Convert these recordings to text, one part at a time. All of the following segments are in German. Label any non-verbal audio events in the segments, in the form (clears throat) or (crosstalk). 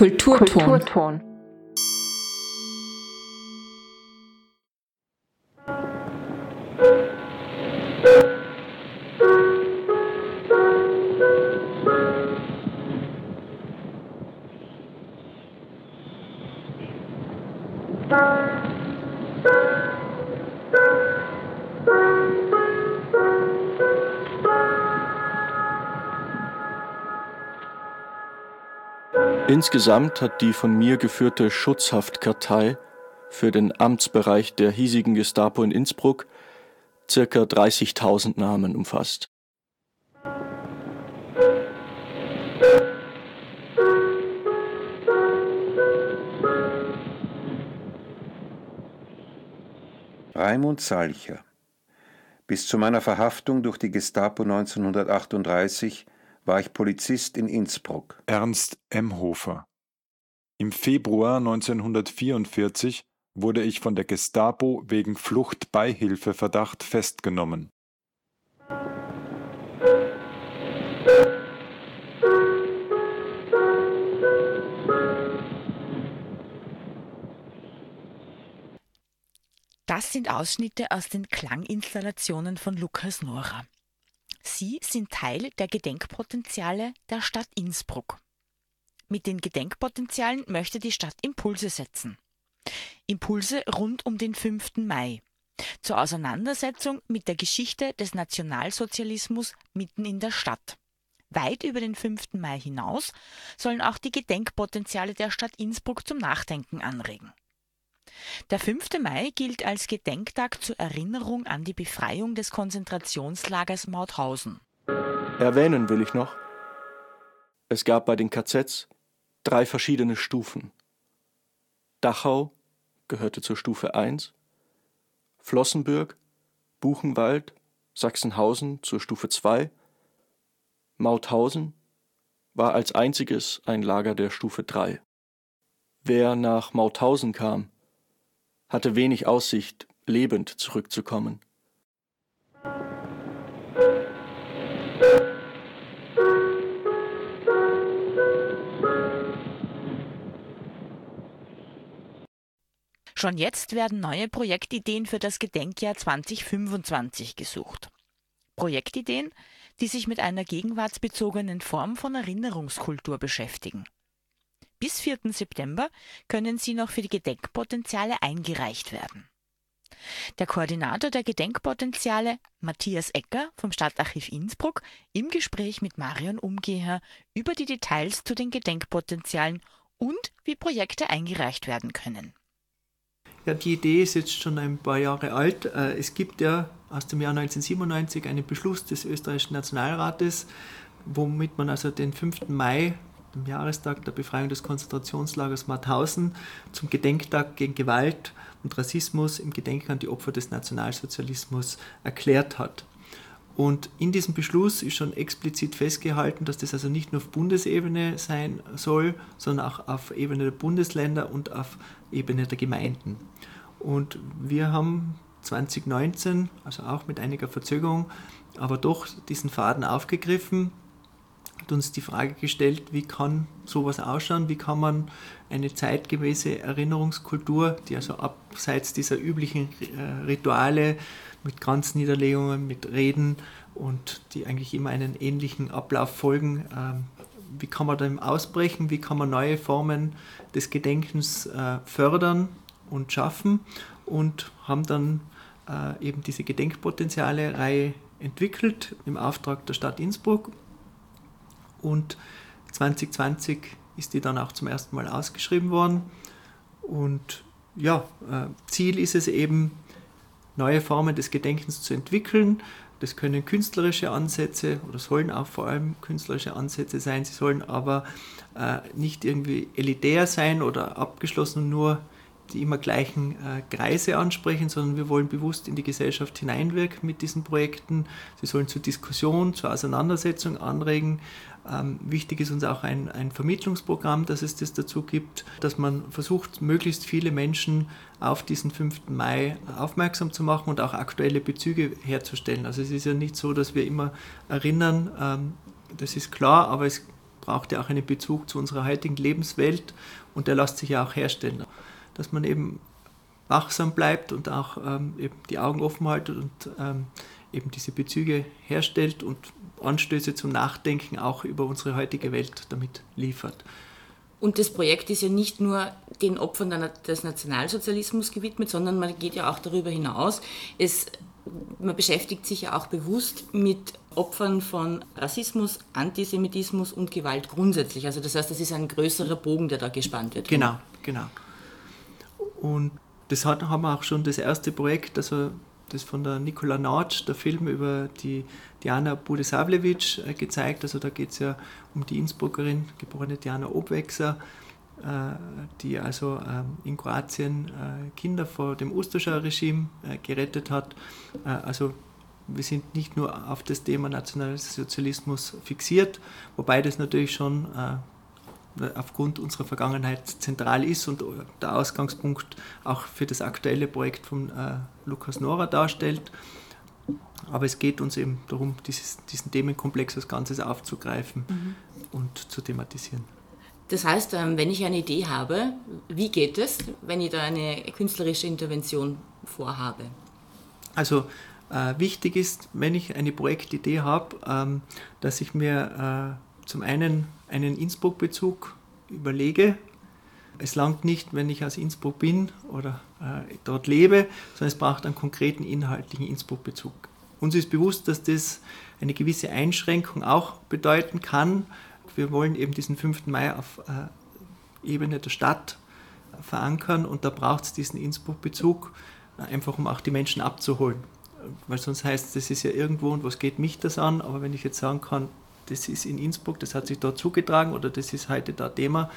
Kulturton. Kulturton. Insgesamt hat die von mir geführte Schutzhaftkartei für den Amtsbereich der hiesigen Gestapo in Innsbruck circa 30.000 Namen umfasst. Raimund Salcher Bis zu meiner Verhaftung durch die Gestapo 1938 war ich Polizist in Innsbruck. Ernst M. Hofer. Im Februar 1944 wurde ich von der Gestapo wegen Fluchtbeihilfeverdacht festgenommen. Das sind Ausschnitte aus den Klanginstallationen von Lukas Nora. Sie sind Teil der Gedenkpotenziale der Stadt Innsbruck. Mit den Gedenkpotenzialen möchte die Stadt Impulse setzen. Impulse rund um den 5. Mai. Zur Auseinandersetzung mit der Geschichte des Nationalsozialismus mitten in der Stadt. Weit über den 5. Mai hinaus sollen auch die Gedenkpotenziale der Stadt Innsbruck zum Nachdenken anregen. Der 5. Mai gilt als Gedenktag zur Erinnerung an die Befreiung des Konzentrationslagers Mauthausen. Erwähnen will ich noch, es gab bei den KZs drei verschiedene Stufen. Dachau gehörte zur Stufe 1, Flossenbürg, Buchenwald, Sachsenhausen zur Stufe 2, Mauthausen war als einziges ein Lager der Stufe 3. Wer nach Mauthausen kam, hatte wenig Aussicht, lebend zurückzukommen. Schon jetzt werden neue Projektideen für das Gedenkjahr 2025 gesucht. Projektideen, die sich mit einer gegenwartsbezogenen Form von Erinnerungskultur beschäftigen. Bis 4. September können sie noch für die Gedenkpotenziale eingereicht werden. Der Koordinator der Gedenkpotenziale, Matthias Ecker vom Stadtarchiv Innsbruck, im Gespräch mit Marion Umgeher über die Details zu den Gedenkpotenzialen und wie Projekte eingereicht werden können. Ja, die Idee ist jetzt schon ein paar Jahre alt. Äh, es gibt ja aus dem Jahr 1997 einen Beschluss des österreichischen Nationalrates, womit man also den 5. Mai dem Jahrestag der Befreiung des Konzentrationslagers Mauthausen zum Gedenktag gegen Gewalt und Rassismus im Gedenken an die Opfer des Nationalsozialismus erklärt hat. Und in diesem Beschluss ist schon explizit festgehalten, dass das also nicht nur auf Bundesebene sein soll, sondern auch auf Ebene der Bundesländer und auf Ebene der Gemeinden. Und wir haben 2019, also auch mit einiger Verzögerung, aber doch diesen Faden aufgegriffen hat uns die Frage gestellt, wie kann sowas ausschauen, wie kann man eine zeitgemäße Erinnerungskultur, die also abseits dieser üblichen äh, Rituale mit Kranzniederlegungen, mit Reden und die eigentlich immer einen ähnlichen Ablauf folgen, ähm, wie kann man dem ausbrechen, wie kann man neue Formen des Gedenkens äh, fördern und schaffen? Und haben dann äh, eben diese Gedenkpotenziale-Reihe entwickelt im Auftrag der Stadt Innsbruck und 2020 ist die dann auch zum ersten Mal ausgeschrieben worden. Und ja, äh, Ziel ist es eben, neue Formen des Gedenkens zu entwickeln. Das können künstlerische Ansätze oder sollen auch vor allem künstlerische Ansätze sein. Sie sollen aber äh, nicht irgendwie elitär sein oder abgeschlossen nur die immer gleichen äh, Kreise ansprechen, sondern wir wollen bewusst in die Gesellschaft hineinwirken mit diesen Projekten. Sie sollen zur Diskussion, zur Auseinandersetzung anregen. Ähm, wichtig ist uns auch ein, ein Vermittlungsprogramm, dass es das dazu gibt, dass man versucht, möglichst viele Menschen auf diesen 5. Mai aufmerksam zu machen und auch aktuelle Bezüge herzustellen. Also es ist ja nicht so, dass wir immer erinnern, ähm, das ist klar, aber es braucht ja auch einen Bezug zu unserer heutigen Lebenswelt und der lässt sich ja auch herstellen. Dass man eben wachsam bleibt und auch ähm, eben die Augen offen haltet und ähm, eben diese Bezüge herstellt und Anstöße zum Nachdenken auch über unsere heutige Welt damit liefert. Und das Projekt ist ja nicht nur den Opfern des Nationalsozialismus gewidmet, sondern man geht ja auch darüber hinaus. Es, man beschäftigt sich ja auch bewusst mit Opfern von Rassismus, Antisemitismus und Gewalt grundsätzlich. Also das heißt, das ist ein größerer Bogen, der da gespannt wird. Genau, genau. Und das hat, haben wir auch schon das erste Projekt, also das von der Nikola Nautsch, der Film über die Diana Budisavljevic äh, gezeigt. Also da geht es ja um die Innsbruckerin, geborene Diana Obwechser, äh, die also ähm, in Kroatien äh, Kinder vor dem Ustascha-Regime gerettet hat. Also wir sind nicht nur auf das Thema Nationalsozialismus fixiert, wobei das natürlich schon aufgrund unserer Vergangenheit zentral ist und der Ausgangspunkt auch für das aktuelle Projekt von äh, Lukas Nora darstellt. Aber es geht uns eben darum, dieses, diesen Themenkomplex als Ganzes aufzugreifen mhm. und zu thematisieren. Das heißt, ähm, wenn ich eine Idee habe, wie geht es, wenn ich da eine künstlerische Intervention vorhabe? Also äh, wichtig ist, wenn ich eine Projektidee habe, ähm, dass ich mir äh, zum einen einen Innsbruck-Bezug überlege. Es langt nicht, wenn ich aus Innsbruck bin oder äh, dort lebe, sondern es braucht einen konkreten inhaltlichen Innsbruck-Bezug. Uns ist bewusst, dass das eine gewisse Einschränkung auch bedeuten kann. Wir wollen eben diesen 5. Mai auf äh, Ebene der Stadt verankern und da braucht es diesen Innsbruck-Bezug, äh, einfach um auch die Menschen abzuholen. Weil sonst heißt es, das ist ja irgendwo und was geht mich das an? Aber wenn ich jetzt sagen kann, das ist in Innsbruck, das hat sich dort zugetragen oder das ist heute da Thema,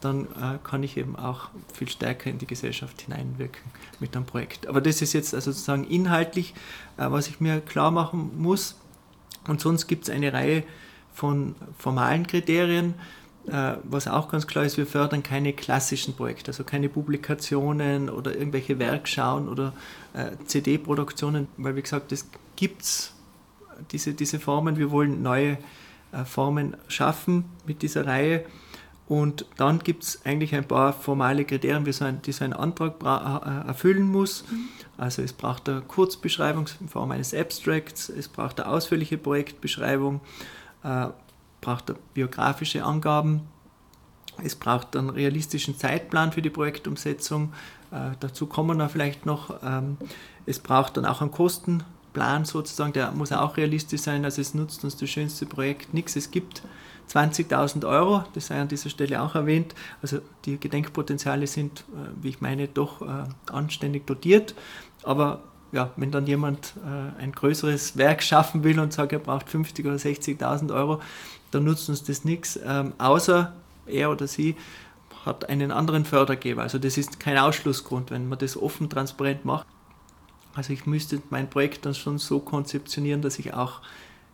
dann äh, kann ich eben auch viel stärker in die Gesellschaft hineinwirken mit einem Projekt. Aber das ist jetzt also sozusagen inhaltlich, äh, was ich mir klar machen muss. Und sonst gibt es eine Reihe von formalen Kriterien, äh, was auch ganz klar ist, wir fördern keine klassischen Projekte, also keine Publikationen oder irgendwelche Werkschauen oder äh, CD-Produktionen, weil wie gesagt, das gibt es, diese, diese Formen. Wir wollen neue Formen schaffen mit dieser Reihe. Und dann gibt es eigentlich ein paar formale Kriterien, die so ein, die so ein Antrag äh, erfüllen muss. Mhm. Also es braucht eine Kurzbeschreibung in Form eines Abstracts, es braucht eine ausführliche Projektbeschreibung, äh, braucht biografische Angaben, es braucht einen realistischen Zeitplan für die Projektumsetzung. Äh, dazu kommen wir vielleicht noch. Ähm, es braucht dann auch einen Kosten, Plan sozusagen, der muss auch realistisch sein. Also es nutzt uns das schönste Projekt nichts. Es gibt 20.000 Euro, das sei an dieser Stelle auch erwähnt. Also die Gedenkpotenziale sind, äh, wie ich meine, doch äh, anständig dotiert. Aber ja, wenn dann jemand äh, ein größeres Werk schaffen will und sagt, er braucht 50.000 oder 60.000 Euro, dann nutzt uns das nichts, ähm, außer er oder sie hat einen anderen Fördergeber. Also das ist kein Ausschlussgrund, wenn man das offen, transparent macht. Also ich müsste mein Projekt dann schon so konzeptionieren, dass ich auch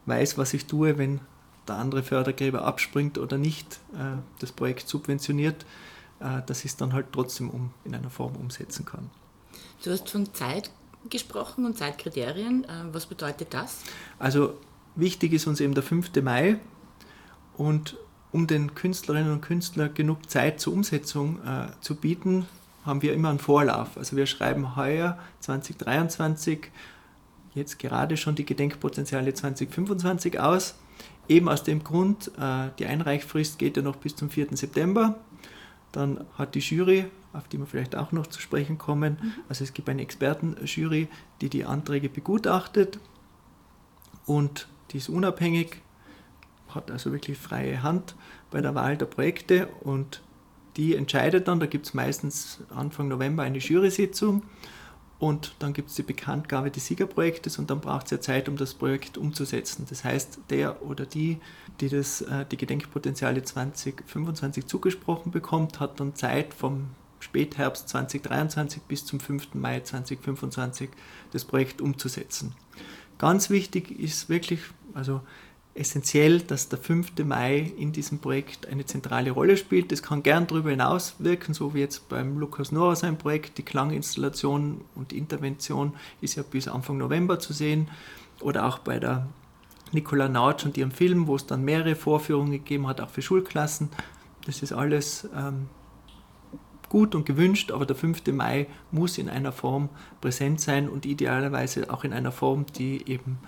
weiß, was ich tue, wenn der andere Fördergeber abspringt oder nicht äh, das Projekt subventioniert, äh, dass ich es dann halt trotzdem um, in einer Form umsetzen kann. Du hast von Zeit gesprochen und Zeitkriterien. Äh, was bedeutet das? Also wichtig ist uns eben der 5. Mai und um den Künstlerinnen und Künstlern genug Zeit zur Umsetzung äh, zu bieten, haben wir immer einen Vorlauf. Also wir schreiben heuer 2023 jetzt gerade schon die Gedenkpotenziale 2025 aus. Eben aus dem Grund, äh, die Einreichfrist geht ja noch bis zum 4. September. Dann hat die Jury, auf die wir vielleicht auch noch zu sprechen kommen, mhm. also es gibt eine Expertenjury, die die Anträge begutachtet und die ist unabhängig, hat also wirklich freie Hand bei der Wahl der Projekte und die entscheidet dann, da gibt es meistens Anfang November eine Jury-Sitzung und dann gibt es die Bekanntgabe des Siegerprojektes und dann braucht es ja Zeit, um das Projekt umzusetzen. Das heißt, der oder die, die das, äh, die Gedenkpotenziale 2025 zugesprochen bekommt, hat dann Zeit vom Spätherbst 2023 bis zum 5. Mai 2025 das Projekt umzusetzen. Ganz wichtig ist wirklich, also essentiell, dass der 5. Mai in diesem Projekt eine zentrale Rolle spielt. Das kann gern darüber hinaus wirken, so wie jetzt beim Lukas Nora sein Projekt. Die Klanginstallation und Intervention ist ja bis Anfang November zu sehen. Oder auch bei der Nicola Nautsch und ihrem Film, wo es dann mehrere Vorführungen gegeben hat, auch für Schulklassen. Das ist alles ähm, gut und gewünscht, aber der 5. Mai muss in einer Form präsent sein und idealerweise auch in einer Form, die eben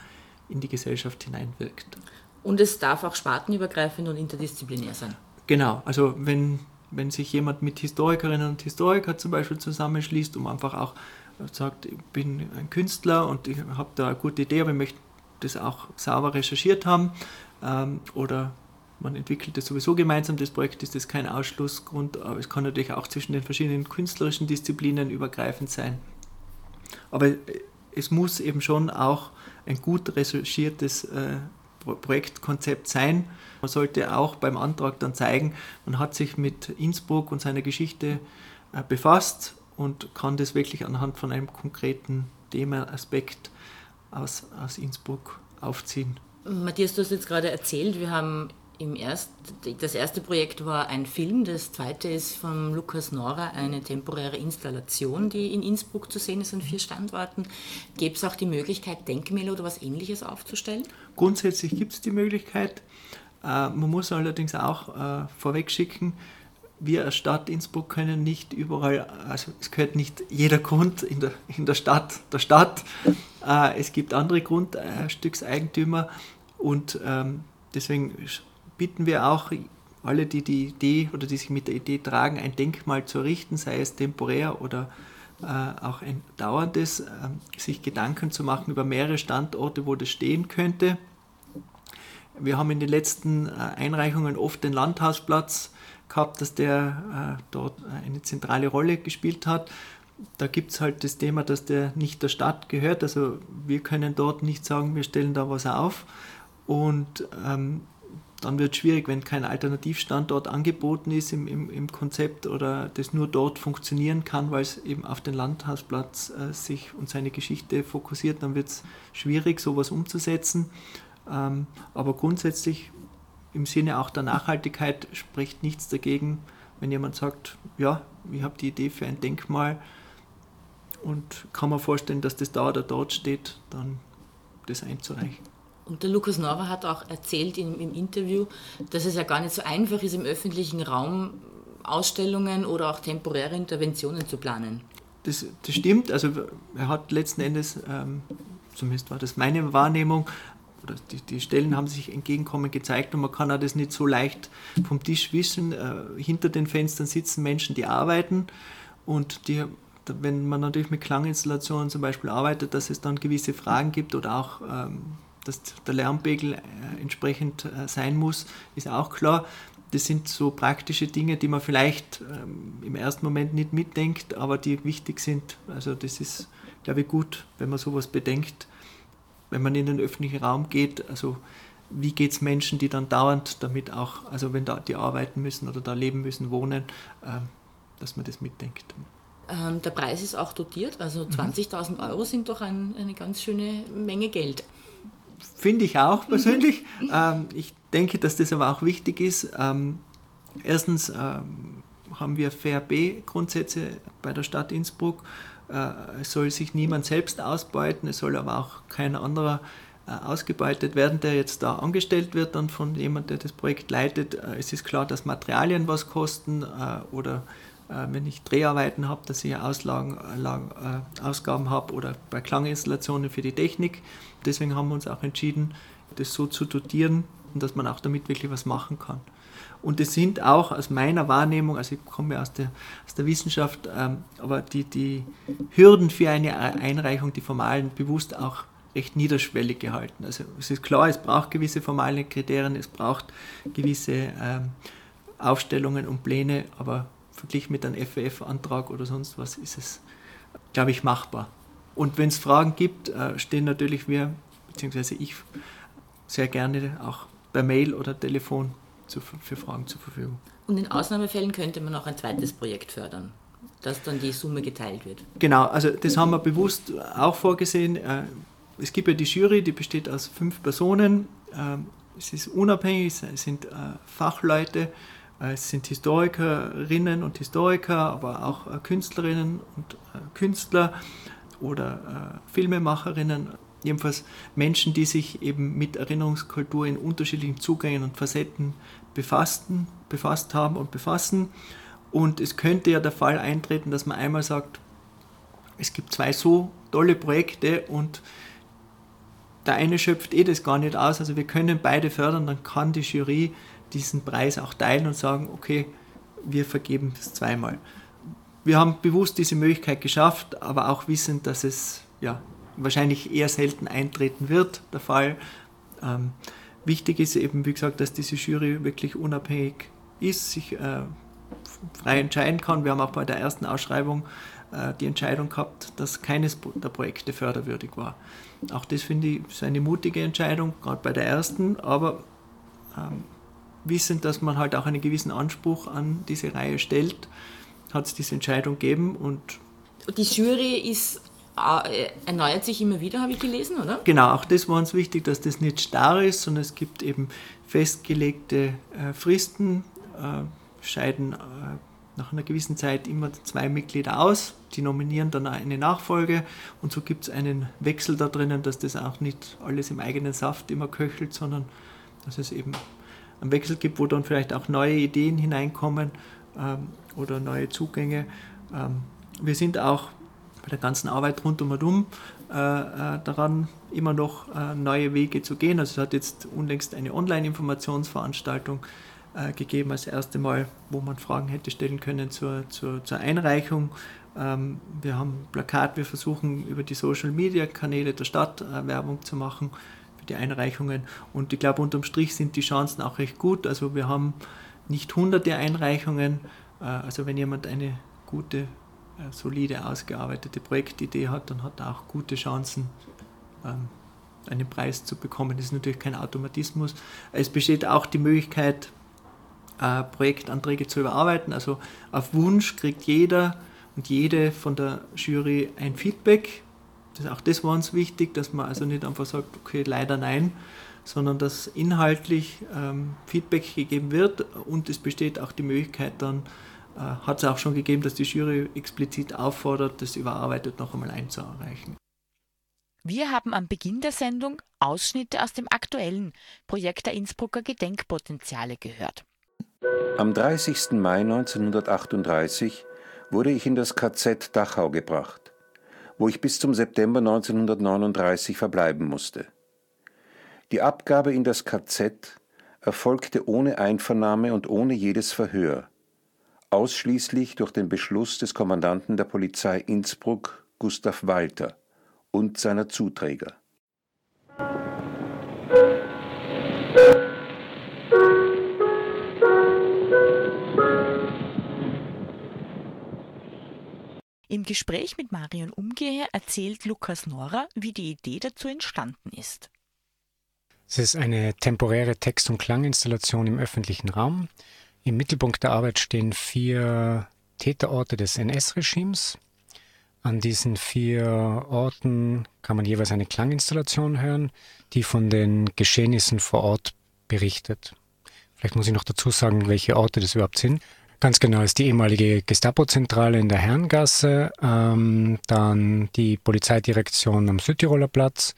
in die Gesellschaft hineinwirkt. Und es darf auch spartenübergreifend und interdisziplinär sein. Genau, also wenn, wenn sich jemand mit Historikerinnen und Historikern zum Beispiel zusammenschließt, um einfach auch sagt, ich bin ein Künstler und ich habe da eine gute Idee, aber ich möchte das auch sauber recherchiert haben ähm, oder man entwickelt das sowieso gemeinsam, das Projekt ist das kein Ausschlussgrund, aber es kann natürlich auch zwischen den verschiedenen künstlerischen Disziplinen übergreifend sein. Aber es muss eben schon auch ein gut recherchiertes äh, Projektkonzept sein. Man sollte auch beim Antrag dann zeigen, man hat sich mit Innsbruck und seiner Geschichte äh, befasst und kann das wirklich anhand von einem konkreten Thema, Aspekt aus, aus Innsbruck aufziehen. Matthias, du hast jetzt gerade erzählt, wir haben im erst, das erste Projekt war ein Film, das zweite ist von Lukas Nora eine temporäre Installation, die in Innsbruck zu sehen ist an vier Standorten. Gäbe es auch die Möglichkeit, Denkmäler oder was ähnliches aufzustellen? Grundsätzlich gibt es die Möglichkeit. Äh, man muss allerdings auch äh, vorweg schicken, wir als Stadt Innsbruck können nicht überall, also es gehört nicht jeder Grund in der, in der Stadt der Stadt. Äh, es gibt andere Grundstückseigentümer und ähm, deswegen bitten wir auch alle, die die Idee oder die sich mit der Idee tragen, ein Denkmal zu errichten, sei es temporär oder äh, auch ein dauerndes, äh, sich Gedanken zu machen über mehrere Standorte, wo das stehen könnte. Wir haben in den letzten äh, Einreichungen oft den Landhausplatz gehabt, dass der äh, dort eine zentrale Rolle gespielt hat. Da gibt es halt das Thema, dass der nicht der Stadt gehört. Also wir können dort nicht sagen, wir stellen da was auf. Und ähm, dann wird es schwierig, wenn kein Alternativstandort angeboten ist im, im, im, Konzept oder das nur dort funktionieren kann, weil es eben auf den Landhausplatz äh, sich und seine Geschichte fokussiert, dann wird es schwierig, sowas umzusetzen. Ähm, aber grundsätzlich im Sinne auch der Nachhaltigkeit spricht nichts dagegen, wenn jemand sagt, ja, ich habe die Idee für ein Denkmal und kann mir vorstellen, dass das da oder dort steht, dann das einzureichen. Und der Lukas Nora hat auch erzählt im, im Interview, dass es ja gar nicht so einfach ist, im öffentlichen Raum Ausstellungen oder auch temporäre Interventionen zu planen. Das, das stimmt. Also er hat letzten Endes, ähm, zumindest war das meine Wahrnehmung, oder die, die Stellen haben sich entgegenkommen gezeigt und man kann auch das nicht so leicht vom Tisch wissen. Äh, hinter den Fenstern sitzen Menschen, die arbeiten und die wenn man natürlich mit Klanginstallationen zum Beispiel arbeitet, dass es dann gewisse Fragen gibt oder auch ähm, dass der Lärmpegel äh, entsprechend äh, sein muss, ist auch klar. Das sind so praktische Dinge, die man vielleicht ähm, im ersten Moment nicht mitdenkt, aber die wichtig sind. Also das ist, glaube ich, gut, wenn man sowas bedenkt, wenn man in den öffentlichen Raum geht. Also wie geht es Menschen, die dann dauernd damit auch, also wenn da die arbeiten müssen oder da leben müssen, wohnen, ähm, dass man das mitdenkt. Ähm, der Preis ist auch dotiert, also 20.000 mhm. Euro sind doch ein, eine ganz schöne Menge Geld. Finde ich auch persönlich. ähm, ich denke, dass das aber auch wichtig ist. Ähm, erstens ähm, haben wir Fair B-Grundsätze bei der Stadt Innsbruck. Äh, es soll sich niemand selbst ausbeuten, es soll aber auch kein anderer äh, ausgebeutet werden, der jetzt da angestellt wird, dann von jemandem, der das Projekt leitet. Äh, es ist klar, dass Materialien was kosten äh, oder wenn ich Dreharbeiten habe, dass ich Auslagen, äh, Ausgaben habe oder bei Klanginstallationen für die Technik. Deswegen haben wir uns auch entschieden, das so zu dotieren, dass man auch damit wirklich was machen kann. Und es sind auch aus meiner Wahrnehmung, also ich komme aus der, aus der Wissenschaft, ähm, aber die, die Hürden für eine Einreichung, die formalen, bewusst auch recht niederschwellig gehalten. Also es ist klar, es braucht gewisse formale Kriterien, es braucht gewisse ähm, Aufstellungen und Pläne, aber verglichen mit einem FWF-Antrag oder sonst was ist es, glaube ich, machbar. Und wenn es Fragen gibt, äh, stehen natürlich wir, beziehungsweise ich, sehr gerne auch per Mail oder Telefon zu, für Fragen zur Verfügung. Und in Ausnahmefällen könnte man auch ein zweites Projekt fördern, dass dann die Summe geteilt wird. Genau, also das haben wir bewusst auch vorgesehen. Äh, es gibt ja die Jury, die besteht aus fünf Personen. Ähm, es ist unabhängig, es sind äh, Fachleute, es sind Historikerinnen und Historiker, aber auch Künstlerinnen und Künstler oder Filmemacherinnen. jedenfalls Menschen, die sich eben mit Erinnerungskultur in unterschiedlichen Zugängen und Facetten befassten, befasst haben und befassen. Und es könnte ja der Fall eintreten, dass man einmal sagt, es gibt zwei so tolle Projekte und der eine schöpft eh das gar nicht aus, also wir können beide fördern, dann kann die Jury diesen Preis auch teilen und sagen, okay, wir vergeben es zweimal. Wir haben bewusst diese Möglichkeit geschafft, aber auch wissend, dass es ja, wahrscheinlich eher selten eintreten wird, der Fall. Ähm, wichtig ist eben, wie gesagt, dass diese Jury wirklich unabhängig ist, sich äh, frei entscheiden kann. Wir haben auch bei der ersten Ausschreibung äh, die Entscheidung gehabt, dass keines der Projekte förderwürdig war. Auch das finde ich ist eine mutige Entscheidung, gerade bei der ersten, aber ähm, wissend, dass man halt auch einen gewissen Anspruch an diese Reihe stellt, hat es diese Entscheidung gegeben und die Jury ist äh, erneuert sich immer wieder, habe ich gelesen, oder? Genau, auch das war uns wichtig, dass das nicht starr ist, sondern es gibt eben festgelegte äh, Fristen, äh, scheiden äh, nach einer gewissen Zeit immer zwei Mitglieder aus, die nominieren dann eine Nachfolge und so gibt es einen Wechsel da drinnen, dass das auch nicht alles im eigenen Saft immer köchelt, sondern dass es eben einen Wechsel gibt, wo dann vielleicht auch neue Ideen hineinkommen ähm, oder neue Zugänge. Ähm, wir sind auch bei der ganzen Arbeit rund um und um äh, äh, daran, immer noch äh, neue Wege zu gehen. Also es hat jetzt unlängst eine Online-Informationsveranstaltung äh, gegeben, als erste Mal, wo man Fragen hätte stellen können zur, zur, zur Einreichung. Ähm, wir haben Plakat, wir versuchen über die Social-Media-Kanäle der Stadt äh, Werbung zu machen die Einreichungen. Und ich glaube, unterm Strich sind die Chancen auch recht gut. Also wir haben nicht hunderte Einreichungen. Äh, also wenn jemand eine gute solide ausgearbeitete Projektidee hat, dann hat er auch gute Chancen, ähm, einen Preis zu bekommen. Das ist natürlich kein Automatismus. Es besteht auch die Möglichkeit, äh, Projektanträge zu überarbeiten. Also auf Wunsch kriegt jeder und jede von der Jury ein Feedback. Das, auch das war uns wichtig, dass man also nicht einfach sagt, okay, leider nein, sondern dass inhaltlich ähm, Feedback gegeben wird und es besteht auch die Möglichkeit dann, äh, hat es auch schon gegeben, dass die Jury explizit auffordert, das überarbeitet noch einmal einzureichen. Wir haben am Beginn der Sendung Ausschnitte aus dem aktuellen Projekt der Innsbrucker Gedenkpotenziale gehört. Am 30. Mai 1938 wurde ich in das KZ Dachau gebracht, wo ich bis zum September 1939 verbleiben musste. Die Abgabe in das KZ erfolgte ohne Einvernahme und ohne jedes Verhör ausschließlich durch den Beschluss des Kommandanten der Polizei Innsbruck, Gustav Walter, und seiner Zuträger. Gespräch mit Marion Umgeher erzählt Lukas Nora, wie die Idee dazu entstanden ist. Es ist eine temporäre Text- und Klanginstallation im öffentlichen Raum, im Mittelpunkt der Arbeit stehen vier Täterorte des NS-Regimes. An diesen vier Orten kann man jeweils eine Klanginstallation hören, die von den Geschehnissen vor Ort berichtet. Vielleicht muss ich noch dazu sagen, welche Orte das überhaupt sind. Ganz genau ist die ehemalige Gestapo-Zentrale in der Herrengasse, ähm, dann die Polizeidirektion am Südtiroler Platz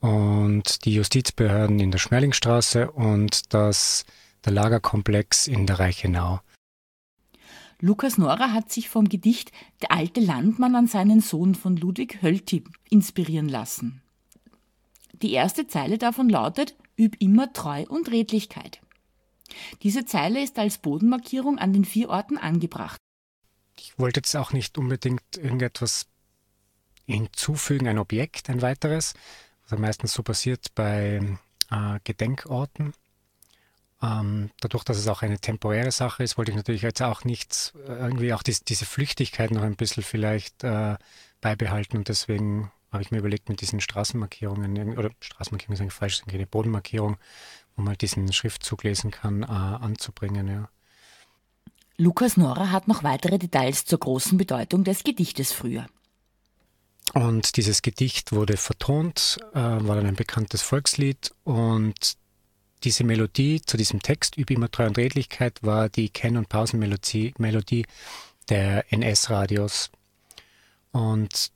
und die Justizbehörden in der Schmerlingstraße und das der Lagerkomplex in der Reichenau. Lukas Nora hat sich vom Gedicht Der alte Landmann an seinen Sohn von Ludwig Hölty inspirieren lassen. Die erste Zeile davon lautet Üb immer Treu und Redlichkeit. Diese Zeile ist als Bodenmarkierung an den vier Orten angebracht. Ich wollte jetzt auch nicht unbedingt irgendetwas hinzufügen, ein Objekt, ein weiteres, was meistens so passiert bei äh, Gedenkorten. Ähm, dadurch, dass es auch eine temporäre Sache ist, wollte ich natürlich jetzt auch nicht äh, irgendwie auch dies, diese Flüchtigkeit noch ein bisschen vielleicht äh, beibehalten und deswegen habe ich mir überlegt, mit diesen Straßenmarkierungen, oder Straßenmarkierungen ist eigentlich falsch, eine Bodenmarkierung, wo man diesen Schriftzug lesen kann, äh, anzubringen. Ja. Lukas Nora hat noch weitere Details zur großen Bedeutung des Gedichtes früher. Und dieses Gedicht wurde vertont, äh, war dann ein bekanntes Volkslied und diese Melodie zu diesem Text, Üb immer Treu und Redlichkeit, war die Kenn- und Pausenmelodie Melodie der NS-Radios. Und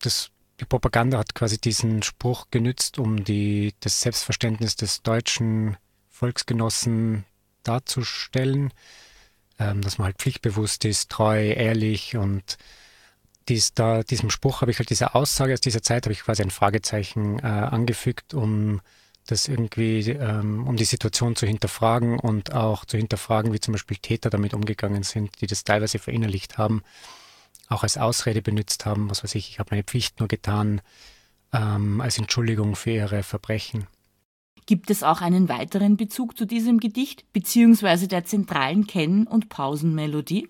das die Propaganda hat quasi diesen Spruch genützt, um die, das Selbstverständnis des deutschen Volksgenossen darzustellen, ähm, dass man halt pflichtbewusst ist, treu, ehrlich und dies, da, diesem Spruch habe ich halt diese Aussage aus dieser Zeit, habe ich quasi ein Fragezeichen äh, angefügt, um das irgendwie, ähm, um die Situation zu hinterfragen und auch zu hinterfragen, wie zum Beispiel Täter damit umgegangen sind, die das teilweise verinnerlicht haben, auch als Ausrede benutzt haben, was weiß ich, ich habe meine Pflicht nur getan, ähm, als Entschuldigung für ihre Verbrechen. Gibt es auch einen weiteren Bezug zu diesem Gedicht, beziehungsweise der zentralen Kenn- und Pausenmelodie?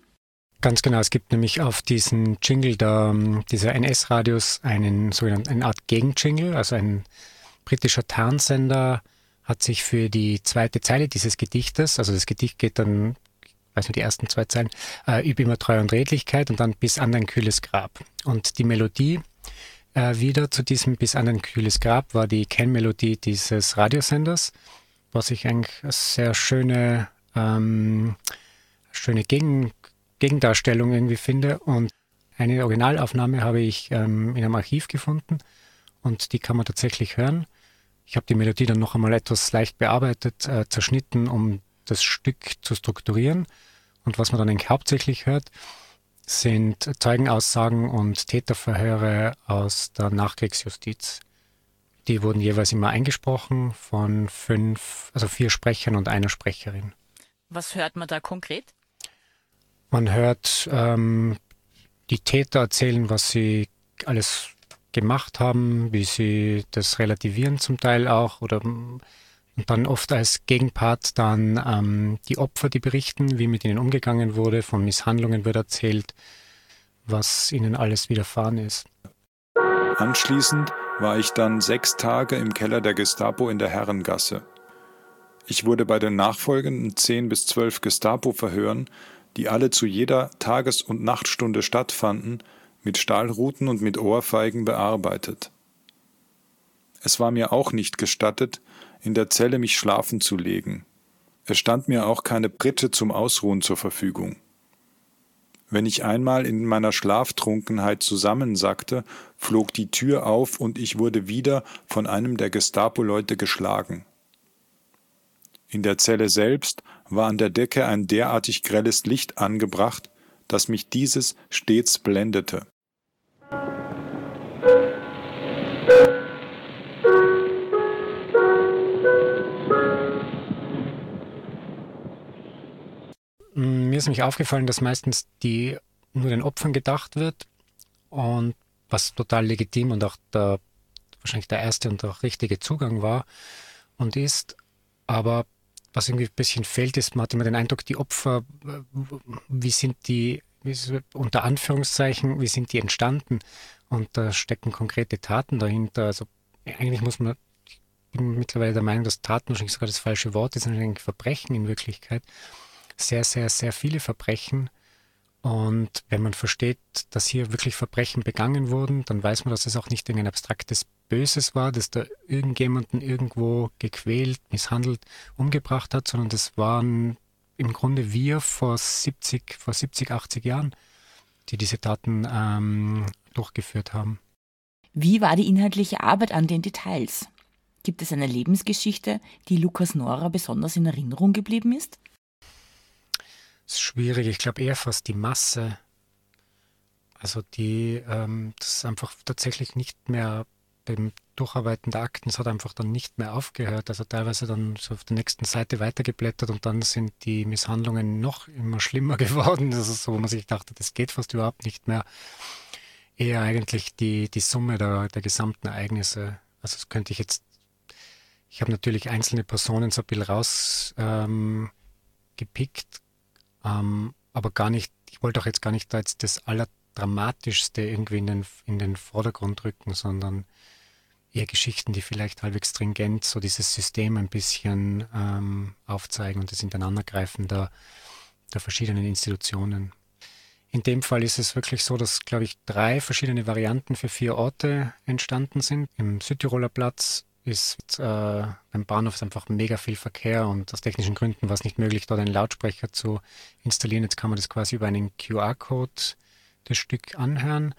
Ganz genau, es gibt nämlich auf diesen Jingle der, dieser NS-Radios einen sogenannten eine Art Gegenjingle, also ein britischer Tarnsender hat sich für die zweite Zeile dieses Gedichtes, also das Gedicht geht dann, weiß nicht, die ersten zwei Zeilen, äh, üb immer Treue und Redlichkeit und dann bis an dein kühles Grab. Und die Melodie äh, wieder zu diesem bis an dein kühles Grab war die Kennmelodie dieses Radiosenders, was ich eigentlich eine sehr schöne, ähm, schöne Gegen, Gegendarstellung irgendwie finde. Und eine Originalaufnahme habe ich ähm, in einem Archiv gefunden und die kann man tatsächlich hören. Ich habe die Melodie dann noch einmal etwas leicht bearbeitet, äh, zerschnitten, um das Stück zu strukturieren. Und was man dann eigentlich hauptsächlich hört, sind Zeugenaussagen und Täterverhöre aus der Nachkriegsjustiz. Die wurden jeweils immer eingesprochen von fünf, also vier Sprechern und einer Sprecherin. Was hört man da konkret? Man hört ähm, die Täter erzählen, was sie alles gemacht haben, wie sie das relativieren zum Teil auch oder und dann oft als Gegenpart dann ähm, die Opfer, die berichten, wie mit ihnen umgegangen wurde, von Misshandlungen wird erzählt, was ihnen alles widerfahren ist. Anschließend war ich dann sechs Tage im Keller der Gestapo in der Herrengasse. Ich wurde bei den nachfolgenden zehn bis zwölf Gestapo-Verhören, die alle zu jeder Tages- und Nachtstunde stattfanden, mit Stahlruten und mit Ohrfeigen bearbeitet. Es war mir auch nicht gestattet, in der Zelle mich schlafen zu legen. Es stand mir auch keine Pritsche zum Ausruhen zur Verfügung. Wenn ich einmal in meiner Schlaftrunkenheit zusammensackte, flog die Tür auf und ich wurde wieder von einem der Gestapo-Leute geschlagen. In der Zelle selbst war an der Decke ein derartig grelles Licht angebracht, dass mich dieses stets blendete. Mir ist nämlich aufgefallen, dass meistens die nur den Opfern gedacht wird und was total legitim und auch der, wahrscheinlich der erste und auch richtige Zugang war und ist. Aber was irgendwie ein bisschen fehlt, ist, man hat immer den Eindruck, die Opfer, wie sind die, wie unter Anführungszeichen, wie sind die entstanden? Und da stecken konkrete Taten dahinter. Also eigentlich muss man, ich bin mittlerweile der Meinung, dass Taten wahrscheinlich sogar das falsche Wort ist, sondern Verbrechen in Wirklichkeit. Sehr, sehr, sehr viele Verbrechen. Und wenn man versteht, dass hier wirklich Verbrechen begangen wurden, dann weiß man, dass es auch nicht irgendein abstraktes Böses war, dass da irgendjemanden irgendwo gequält, misshandelt, umgebracht hat, sondern das waren im Grunde wir vor 70, vor 70, 80 Jahren, die diese Taten ähm, durchgeführt haben. Wie war die inhaltliche Arbeit an den Details? Gibt es eine Lebensgeschichte, die Lukas Nora besonders in Erinnerung geblieben ist? Ist schwierig. Ich glaube eher fast die Masse. Also die, ähm, das ist einfach tatsächlich nicht mehr beim Durcharbeiten der Akten, es hat einfach dann nicht mehr aufgehört. Also teilweise dann so auf der nächsten Seite weitergeblättert und dann sind die Misshandlungen noch immer (laughs) schlimmer geworden. Das ist so, wo man sich dachte, das geht fast überhaupt nicht mehr. Eher eigentlich die, die Summe der, der gesamten Ereignisse. Also das könnte ich jetzt, ich habe natürlich einzelne Personen so ein bisschen rausgepickt, ähm, ähm, aber gar nicht, ich wollte auch jetzt gar nicht da jetzt das Allerdramatischste irgendwie in den, in den Vordergrund rücken, sondern eher Geschichten, die vielleicht halbwegs stringent so dieses System ein bisschen ähm, aufzeigen und das Ineinandergreifen der, der verschiedenen Institutionen. In dem Fall ist es wirklich so, dass, glaube ich, drei verschiedene Varianten für vier Orte entstanden sind. Im Südtiroler Platz ist äh, beim Bahnhof einfach mega viel Verkehr und aus technischen Gründen war es nicht möglich, dort einen Lautsprecher zu installieren. Jetzt kann man das quasi über einen QR-Code das Stück anhören.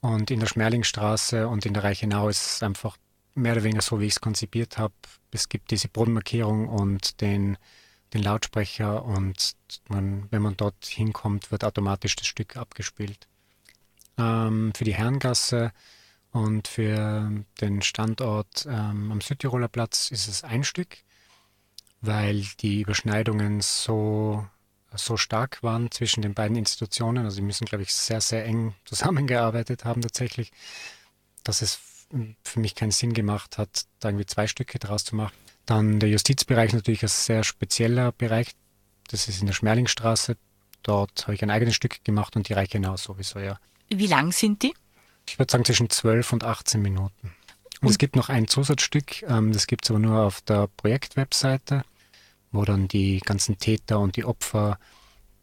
Und in der Schmerlingstraße und in der Reichenau ist es einfach mehr oder weniger so, wie ich es konzipiert habe. Es gibt diese Bodenmarkierung und den, den Lautsprecher und man, wenn man dort hinkommt, wird automatisch das Stück abgespielt. Ähm, für die Herrengasse und für den Standort ähm, am Südtiroler Platz ist es ein Stück, weil die Überschneidungen so, so stark waren zwischen den beiden Institutionen. Also sie müssen, glaube ich, sehr, sehr eng (laughs) zusammengearbeitet haben tatsächlich, dass es für mich keinen Sinn gemacht hat, da irgendwie zwei Stücke draus zu machen. Dann der Justizbereich natürlich ein sehr spezieller Bereich. Das ist in der Schmerlingstraße. Dort habe ich ein eigenes Stück gemacht und die Reichenau sowieso, ja. Wie lang sind die? Ich würde sagen zwischen 12 und 18 Minuten. Und, und es gibt noch ein Zusatzstück, ähm, das gibt es aber nur auf der Projektwebseite, wo dann die ganzen Täter und die Opfer,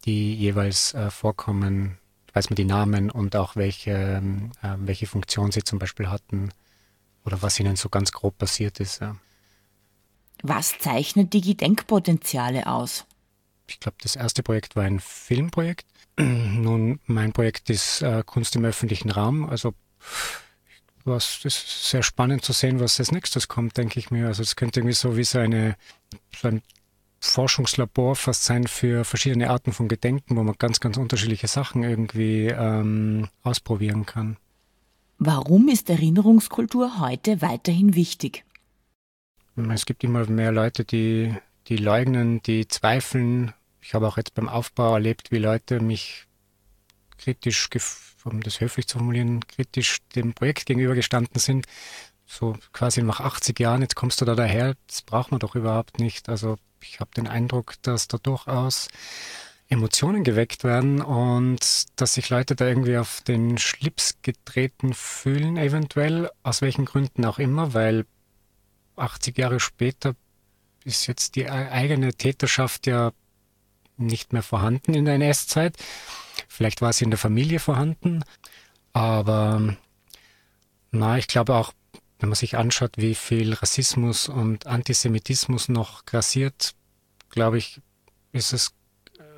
die jeweils äh, vorkommen, weiß man die Namen und auch welche, äh, welche Funktion sie zum Beispiel hatten oder was ihnen so ganz grob passiert ist. Ja. Was zeichnet die Gedenkpotenziale aus? Ich glaube, das erste Projekt war ein Filmprojekt. (clears throat) Nun, mein Projekt ist äh, Kunst im öffentlichen Raum. Also was ist sehr spannend zu sehen, was als nächstes kommt, denke ich mir. Also es könnte irgendwie so wie so, eine, so ein Forschungslabor fast sein für verschiedene Arten von Gedenken, wo man ganz, ganz unterschiedliche Sachen irgendwie ähm, ausprobieren kann. Warum ist Erinnerungskultur heute weiterhin wichtig? Es gibt immer mehr Leute, die, die leugnen, die zweifeln. Ich habe auch jetzt beim Aufbau erlebt, wie Leute mich kritisch, um das höflich zu formulieren, kritisch dem Projekt gegenübergestanden sind. So quasi nach 80 Jahren, jetzt kommst du da daher, das braucht man doch überhaupt nicht. Also ich habe den Eindruck, dass da durchaus Emotionen geweckt werden und dass sich Leute da irgendwie auf den Schlips getreten fühlen, eventuell, aus welchen Gründen auch immer, weil 80 Jahre später ist jetzt die eigene Täterschaft ja nicht mehr vorhanden in der NS-Zeit. Vielleicht war sie in der Familie vorhanden, aber na, ich glaube auch, wenn man sich anschaut, wie viel Rassismus und Antisemitismus noch grassiert, glaube ich, ist es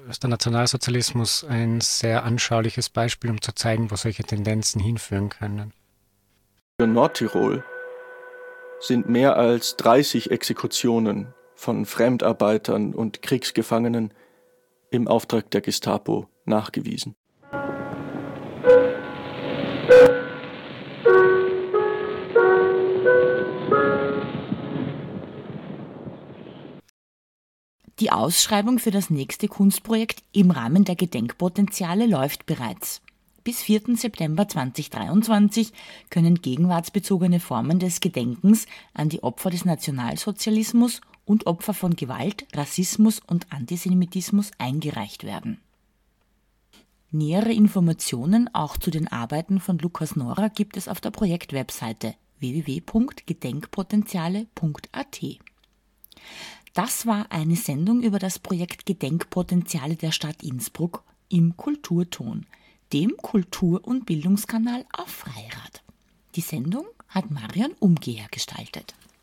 ist der Nationalsozialismus ein sehr anschauliches Beispiel, um zu zeigen, wo solche Tendenzen hinführen können. Für Nordtirol sind mehr als 30 Exekutionen von Fremdarbeitern und Kriegsgefangenen im Auftrag der Gestapo nachgewiesen. Die Ausschreibung für das nächste Kunstprojekt im Rahmen der Gedenkpotenziale läuft bereits. Bis 4. September 2023 können gegenwartsbezogene Formen des Gedenkens an die Opfer des Nationalsozialismus und Opfer von Gewalt, Rassismus und Antisemitismus eingereicht werden. Nähere Informationen auch zu den Arbeiten von Lukas Nora gibt es auf der Projektwebseite www.gedenkpotenziale.at. Das war eine Sendung über das Projekt Gedenkpotenziale der Stadt Innsbruck im Kulturton, dem Kultur- und Bildungskanal auf Freirad. Die Sendung hat Marion Umgeher gestaltet.